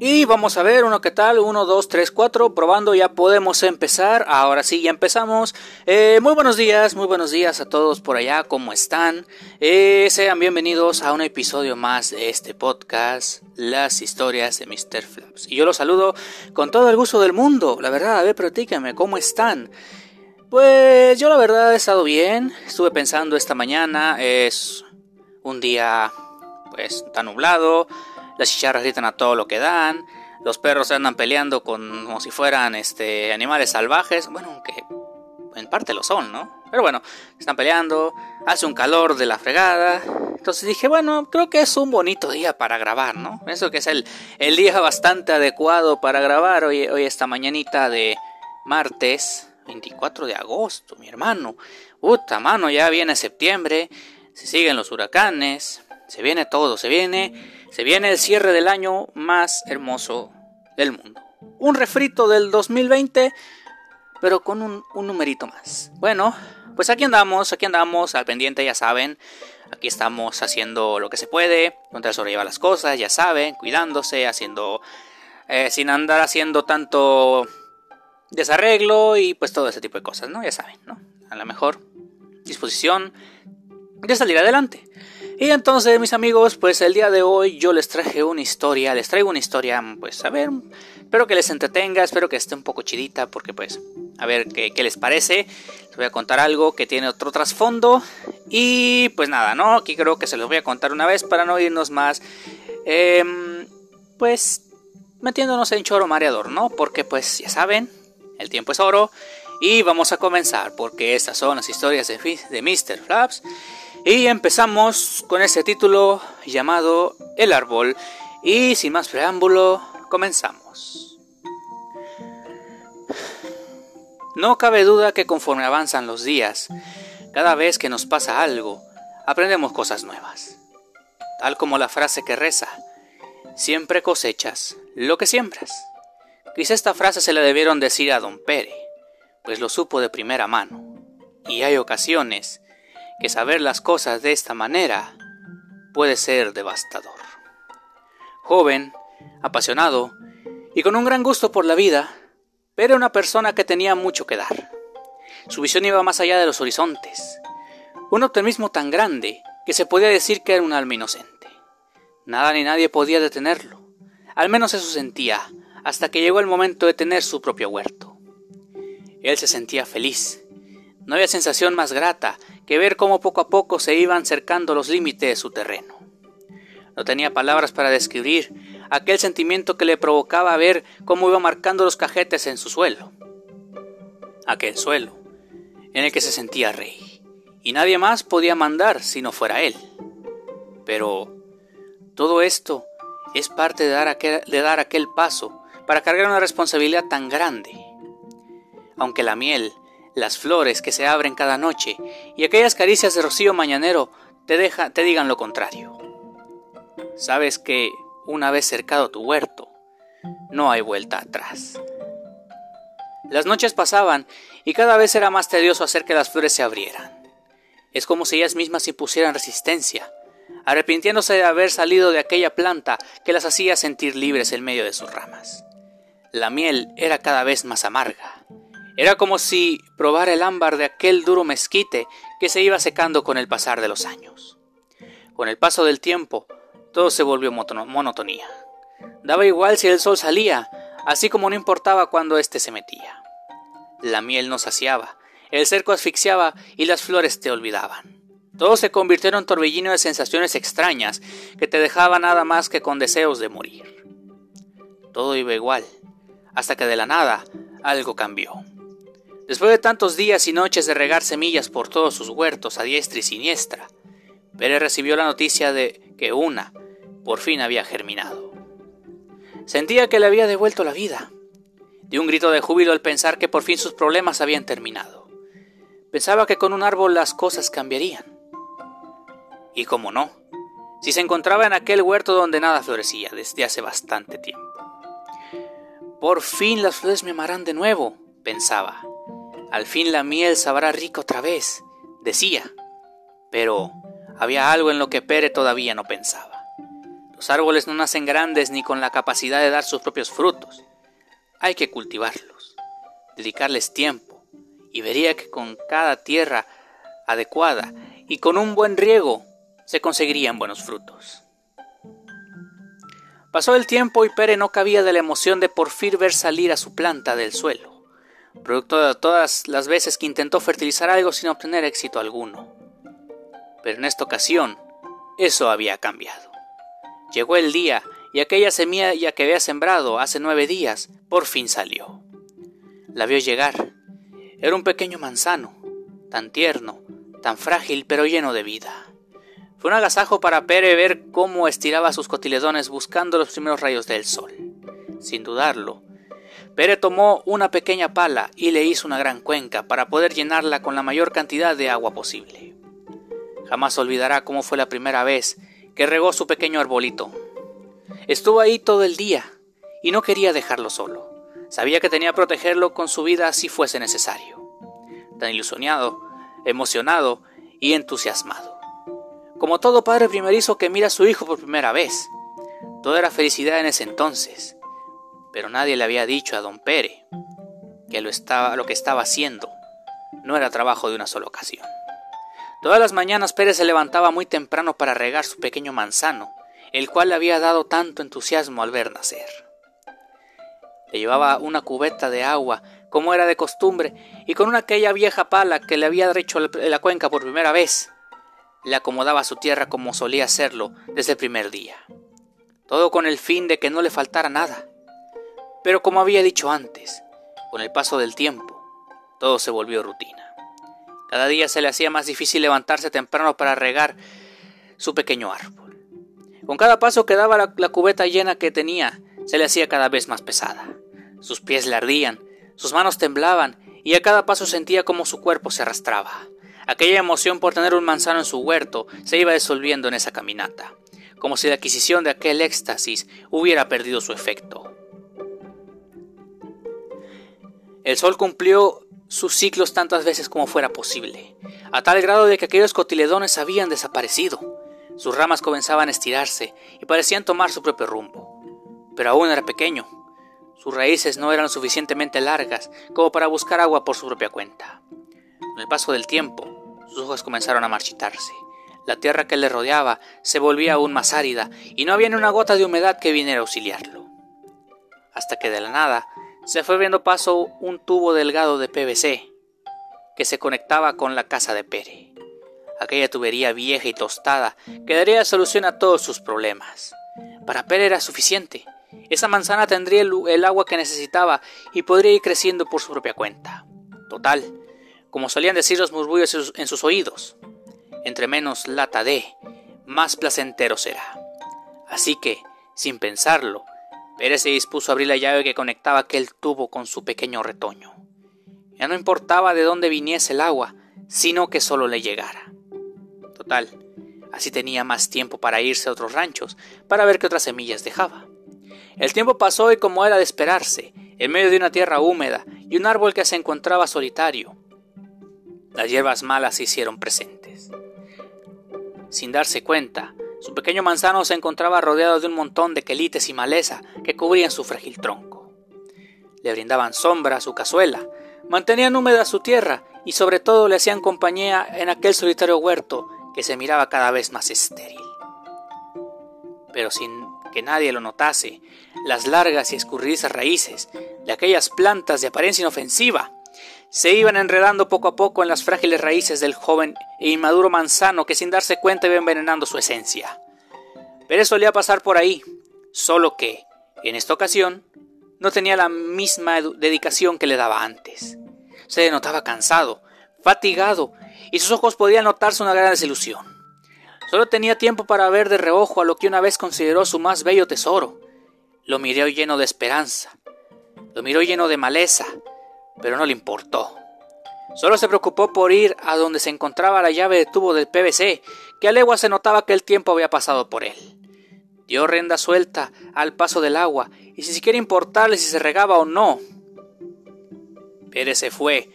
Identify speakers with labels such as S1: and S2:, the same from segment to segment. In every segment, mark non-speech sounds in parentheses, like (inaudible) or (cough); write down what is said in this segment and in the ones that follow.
S1: Y vamos a ver uno que tal, 1, 2, 3, 4, probando, ya podemos empezar, ahora sí, ya empezamos. Eh, muy buenos días, muy buenos días a todos por allá, ¿cómo están? Eh, sean bienvenidos a un episodio más de este podcast, Las historias de Mr. Flaps. Y yo los saludo con todo el gusto del mundo, la verdad, a ver, platíquenme, ¿cómo están? Pues yo la verdad he estado bien, estuve pensando esta mañana, es un día pues tan nublado, las chicharras gritan a todo lo que dan, los perros andan peleando con, como si fueran este, animales salvajes, bueno, aunque en parte lo son, ¿no? Pero bueno, están peleando, hace un calor de la fregada, entonces dije, bueno, creo que es un bonito día para grabar, ¿no? Eso que es el, el día bastante adecuado para grabar hoy, hoy esta mañanita de martes 24 de agosto, mi hermano. Puta mano, ya viene septiembre, se siguen los huracanes, se viene todo, se viene se viene el cierre del año más hermoso del mundo. Un refrito del 2020, pero con un, numerito más. Bueno, pues aquí andamos, aquí andamos, al pendiente ya saben. Aquí estamos haciendo lo que se puede, contra sobrellevar las cosas, ya saben, cuidándose, haciendo... Eh, sin andar haciendo tanto desarreglo y pues todo ese tipo de cosas, ¿no? Ya saben, ¿no? A la mejor disposición de salir adelante. Y entonces, mis amigos, pues el día de hoy yo les traje una historia, les traigo una historia, pues a ver, espero que les entretenga, espero que esté un poco chidita, porque pues, a ver qué, les parece. Les voy a contar algo que tiene otro trasfondo. Y pues nada, ¿no? Aquí creo que se los voy a contar una vez para no irnos más, em, pues, metiéndonos en choro mareador, ¿no? Porque pues, ya saben, el tiempo es oro. Y vamos a comenzar, porque estas son las historias de, de Mr. Flaps. Y empezamos con ese título llamado El árbol. Y sin más preámbulo, comenzamos. No cabe duda que conforme avanzan los días, cada vez que nos pasa algo, aprendemos cosas nuevas. Tal como la frase que reza, siempre cosechas lo que siembras. Quizá esta frase se la debieron decir a don Pere, pues lo supo de primera mano. Y hay ocasiones que saber las cosas de esta manera puede ser devastador. Joven, apasionado y con un gran gusto por la vida, era una persona que tenía mucho que dar. Su visión iba más allá de los horizontes, un optimismo tan grande que se podía decir que era un alma inocente. Nada ni nadie podía detenerlo, al menos eso sentía, hasta que llegó el momento de tener su propio huerto. Él se sentía feliz. No había sensación más grata que ver cómo poco a poco se iban cercando los límites de su terreno. No tenía palabras para describir aquel sentimiento que le provocaba ver cómo iba marcando los cajetes en su suelo. Aquel suelo, en el que se sentía rey, y nadie más podía mandar si no fuera él. Pero todo esto es parte de dar aquel, de dar aquel paso para cargar una responsabilidad tan grande. Aunque la miel las flores que se abren cada noche y aquellas caricias de rocío mañanero te, deja, te digan lo contrario. Sabes que una vez cercado tu huerto, no hay vuelta atrás. Las noches pasaban y cada vez era más tedioso hacer que las flores se abrieran. Es como si ellas mismas impusieran resistencia, arrepintiéndose de haber salido de aquella planta que las hacía sentir libres en medio de sus ramas. La miel era cada vez más amarga, era como si probara el ámbar de aquel duro mezquite que se iba secando con el pasar de los años. Con el paso del tiempo, todo se volvió monotonía. Daba igual si el sol salía, así como no importaba cuando éste se metía. La miel no saciaba, el cerco asfixiaba y las flores te olvidaban. Todo se convirtió en un torbellino de sensaciones extrañas que te dejaba nada más que con deseos de morir. Todo iba igual, hasta que de la nada algo cambió. Después de tantos días y noches de regar semillas por todos sus huertos a diestra y siniestra, Pérez recibió la noticia de que una por fin había germinado. Sentía que le había devuelto la vida. Dio un grito de júbilo al pensar que por fin sus problemas habían terminado. Pensaba que con un árbol las cosas cambiarían. Y cómo no, si se encontraba en aquel huerto donde nada florecía desde hace bastante tiempo. Por fin las flores me amarán de nuevo, pensaba. Al fin la miel sabrá rico otra vez, decía. Pero había algo en lo que Pere todavía no pensaba. Los árboles no nacen grandes ni con la capacidad de dar sus propios frutos. Hay que cultivarlos, dedicarles tiempo, y vería que con cada tierra adecuada y con un buen riego se conseguirían buenos frutos. Pasó el tiempo y Pere no cabía de la emoción de por fin ver salir a su planta del suelo, producto de todas las veces que intentó fertilizar algo sin obtener éxito alguno. Pero en esta ocasión, eso había cambiado. Llegó el día y aquella semilla que había sembrado hace nueve días por fin salió. La vio llegar. Era un pequeño manzano, tan tierno, tan frágil pero lleno de vida. Fue un agasajo para Pere ver cómo estiraba sus cotiledones buscando los primeros rayos del sol. Sin dudarlo, Pere tomó una pequeña pala y le hizo una gran cuenca para poder llenarla con la mayor cantidad de agua posible. Jamás olvidará cómo fue la primera vez que regó su pequeño arbolito. Estuvo ahí todo el día y no quería dejarlo solo. Sabía que tenía que protegerlo con su vida si fuese necesario. Tan ilusionado, emocionado y entusiasmado como todo padre primerizo que mira a su hijo por primera vez. Todo era felicidad en ese entonces, pero nadie le había dicho a don Pere que lo, estaba, lo que estaba haciendo no era trabajo de una sola ocasión. Todas las mañanas Pérez se levantaba muy temprano para regar su pequeño manzano, el cual le había dado tanto entusiasmo al ver nacer. Le llevaba una cubeta de agua, como era de costumbre, y con una aquella vieja pala que le había hecho la cuenca por primera vez, le acomodaba su tierra como solía hacerlo desde el primer día. Todo con el fin de que no le faltara nada. Pero como había dicho antes, con el paso del tiempo, todo se volvió rutina. Cada día se le hacía más difícil levantarse temprano para regar su pequeño árbol. Con cada paso que daba la, cubeta llena que tenía, se le hacía cada vez más pesada. Sus pies le ardían, sus manos temblaban y a cada paso sentía como su cuerpo se arrastraba. Aquella emoción por tener un manzano en su huerto se iba disolviendo en esa caminata, como si la adquisición de aquel éxtasis hubiera perdido su efecto. El sol cumplió sus ciclos tantas veces como fuera posible, a tal grado de que aquellos cotiledones habían desaparecido. Sus ramas comenzaban a estirarse y parecían tomar su propio rumbo. Pero aún era pequeño. Sus raíces no eran suficientemente largas como para buscar agua por su propia cuenta. Con el paso del tiempo, sus hojas comenzaron a marchitarse. La tierra que le rodeaba se volvía aún más árida y no había ni una gota de humedad que viniera a auxiliarlo. Hasta que de la nada se fue viendo paso un tubo delgado de PVC que se conectaba con la casa de Pere. Aquella tubería vieja y tostada que daría solución a todos sus problemas. Para Pere era suficiente. Esa manzana tendría el, agua que necesitaba y podría ir creciendo por su propia cuenta. Total, como solían decir los murmullos en sus oídos. Entre menos lata de, más placentero será. Así que, sin pensarlo, Pérez se dispuso a abrir la llave que conectaba aquel tubo con su pequeño retoño. Ya no importaba de dónde viniese el agua, sino que solo le llegara. Total, así tenía más tiempo para irse a otros ranchos, para ver qué otras semillas dejaba. El tiempo pasó y como era de esperarse, en medio de una tierra húmeda y un árbol que se encontraba solitario, las hierbas malas se hicieron presentes. Sin darse cuenta, su pequeño manzano se encontraba rodeado de un montón de quelites y maleza que cubrían su frágil tronco. Le brindaban sombra a su cazuela, mantenían húmeda su tierra y sobre todo le hacían compañía en aquel solitario huerto que se miraba cada vez más estéril. Pero sin que nadie lo notase, las largas y escurridizas raíces de aquellas plantas de apariencia inofensiva se iban enredando poco a poco en las frágiles raíces del joven e inmaduro manzano que sin darse cuenta iba envenenando su esencia. Pero solía pasar por ahí, solo que, en esta ocasión, no tenía la misma dedicación que le daba antes. Se notaba cansado, fatigado, y sus ojos podían notarse una gran desilusión. Solo tenía tiempo para ver de reojo a lo que una vez consideró su más bello tesoro. Lo miró lleno de esperanza, lo miró lleno de maleza, pero no le importó. Solo se preocupó por ir a donde se encontraba la llave de tubo del PVC, que a legua se notaba que el tiempo había pasado por él. Dio renda suelta al paso del agua, y sin siquiera importarle si se regaba o no. Pérez se fue,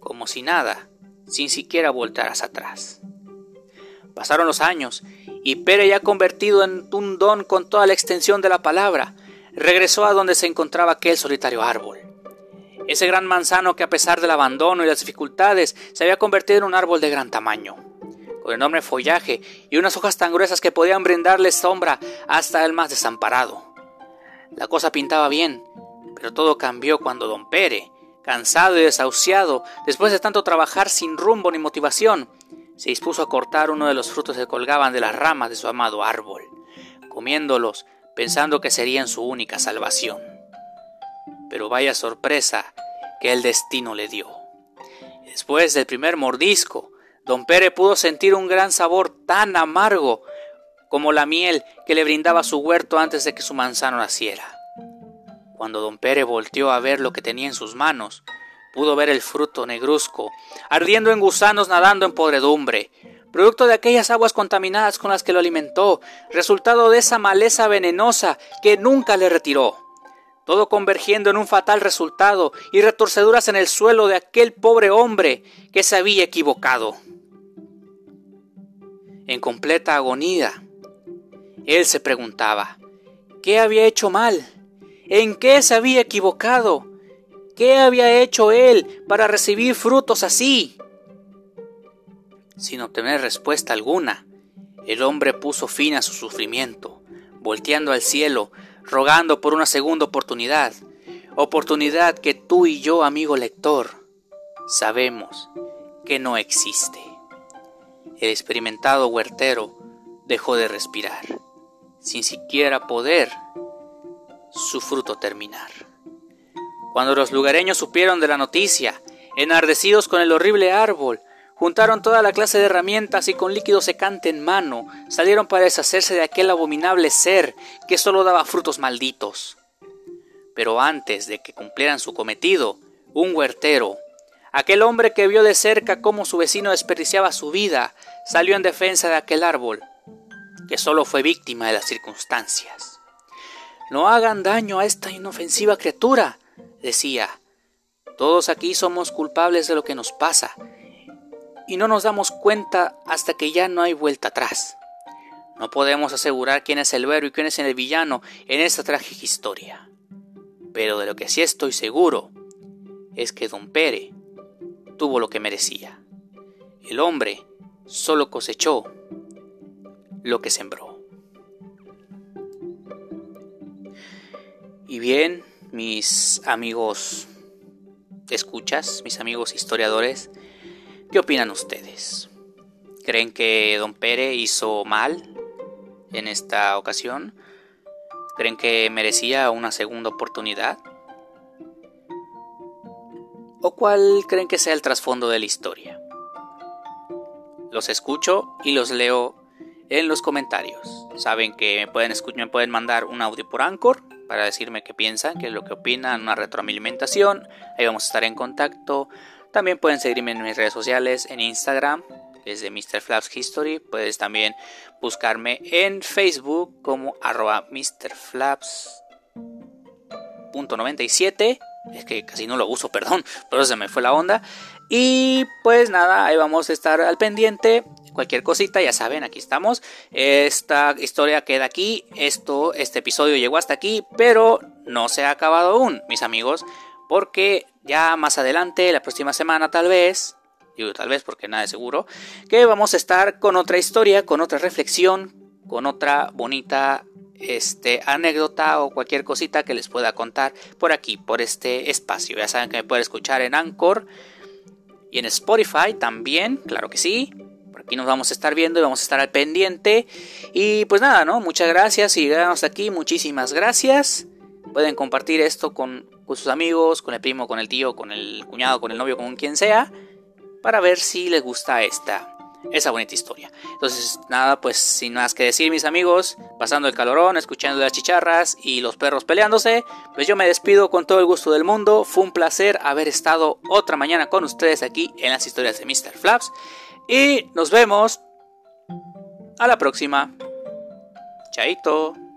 S1: como si nada, sin siquiera voltar hacia atrás. Pasaron los años y Pere, ya convertido en un don con toda la extensión de la palabra, regresó a donde se encontraba aquel solitario árbol. Ese gran manzano que a pesar del abandono y las dificultades se había convertido en un árbol de gran tamaño, con enorme follaje y unas hojas tan gruesas que podían brindarle sombra hasta el más desamparado. La cosa pintaba bien, pero todo cambió cuando don Pere, cansado y desahuciado, después de tanto trabajar sin rumbo ni motivación, se dispuso a cortar uno de los frutos que colgaban de las ramas de su amado árbol, comiéndolos pensando que serían su única salvación. Pero vaya sorpresa que el destino le dio. Después del primer mordisco, don Pere pudo sentir un gran sabor tan amargo como la miel que le brindaba su huerto antes de que su manzano naciera. Cuando don Pere volteó a ver lo que tenía en sus manos, pudo ver el fruto negruzco, ardiendo en gusanos nadando en podredumbre, producto de aquellas aguas contaminadas con las que lo alimentó, resultado de esa maleza venenosa que nunca le retiró. Todo convergiendo en un fatal resultado y retorceduras en el suelo de aquel pobre hombre que se había equivocado. En completa agonía, él se preguntaba, ¿qué había hecho mal? ¿En qué se había equivocado? ¿Qué había hecho él para recibir frutos así? Sin obtener respuesta alguna, el hombre puso fin a su sufrimiento, volteando al cielo, rogando por una segunda oportunidad, oportunidad que tú y yo, amigo lector, sabemos que no existe. El experimentado huertero dejó de respirar, sin siquiera poder su fruto terminar. Cuando los lugareños supieron de la noticia, enardecidos con el horrible árbol, juntaron toda la clase de herramientas y con líquido secante en mano salieron para deshacerse de aquel abominable ser que solo daba frutos malditos. Pero antes de que cumplieran su cometido, un huertero, aquel hombre que vio de cerca cómo su vecino desperdiciaba su vida, salió en defensa de aquel árbol, que solo fue víctima de las circunstancias. No hagan daño a esta inofensiva criatura, decía. Todos aquí somos culpables de lo que nos pasa, y no nos damos cuenta hasta que ya no hay vuelta atrás. No podemos asegurar quién es el héroe y quién es el villano en esta trágica historia. Pero de lo que sí estoy seguro es que don Pere tuvo lo que merecía. El hombre solo cosechó lo que sembró. Y bien, mis amigos escuchas, mis amigos historiadores, ¿qué opinan ustedes? ¿Creen que don Pere hizo mal en esta ocasión? ¿Creen que merecía una segunda oportunidad? ¿O cuál creen que sea el trasfondo de la historia? Los escucho y los leo en los comentarios. Saben que me pueden, me pueden mandar un audio por Anchor para decirme qué piensan, qué es lo que opinan, una retroalimentación. Ahí vamos a estar en contacto. También pueden seguirme en mis redes sociales, en Instagram, desde Mr. Flaps History. Puedes también buscarme en Facebook como arroba MrFlaps.97. Es que casi no lo uso, (laughs) perdón, pero se me fue la onda. Y pues nada, ahí vamos a estar al pendiente cualquier cosita, ya saben, aquí estamos. Esta historia queda aquí, esto, este episodio llegó hasta aquí, pero no se ha acabado aún, mis amigos, porque ya más adelante, la próxima semana tal vez, digo tal vez porque nada es seguro, que vamos a estar con otra historia, con otra reflexión, con otra bonita este, anécdota o cualquier cosita que les pueda contar por aquí, por este espacio. Ya saben que me pueden escuchar en Anchor y en Spotify también, claro que sí. Aquí nos vamos a estar viendo y vamos a estar al pendiente. Y pues nada, ¿no? Muchas gracias y llegaron aquí. Muchísimas gracias. Pueden compartir esto con, sus amigos, con el primo, con el tío, con el cuñado, con el novio, con quien sea. Para ver si les gusta esta, esa bonita historia. Entonces, nada, pues sin más que decir, mis amigos, pasando el calorón, escuchando las chicharras y los perros peleándose, pues yo me despido con todo el gusto del mundo. Fue un placer haber estado otra mañana con ustedes aquí en las historias de Mr. Flaps. Y nos vemos a la próxima. Chaito.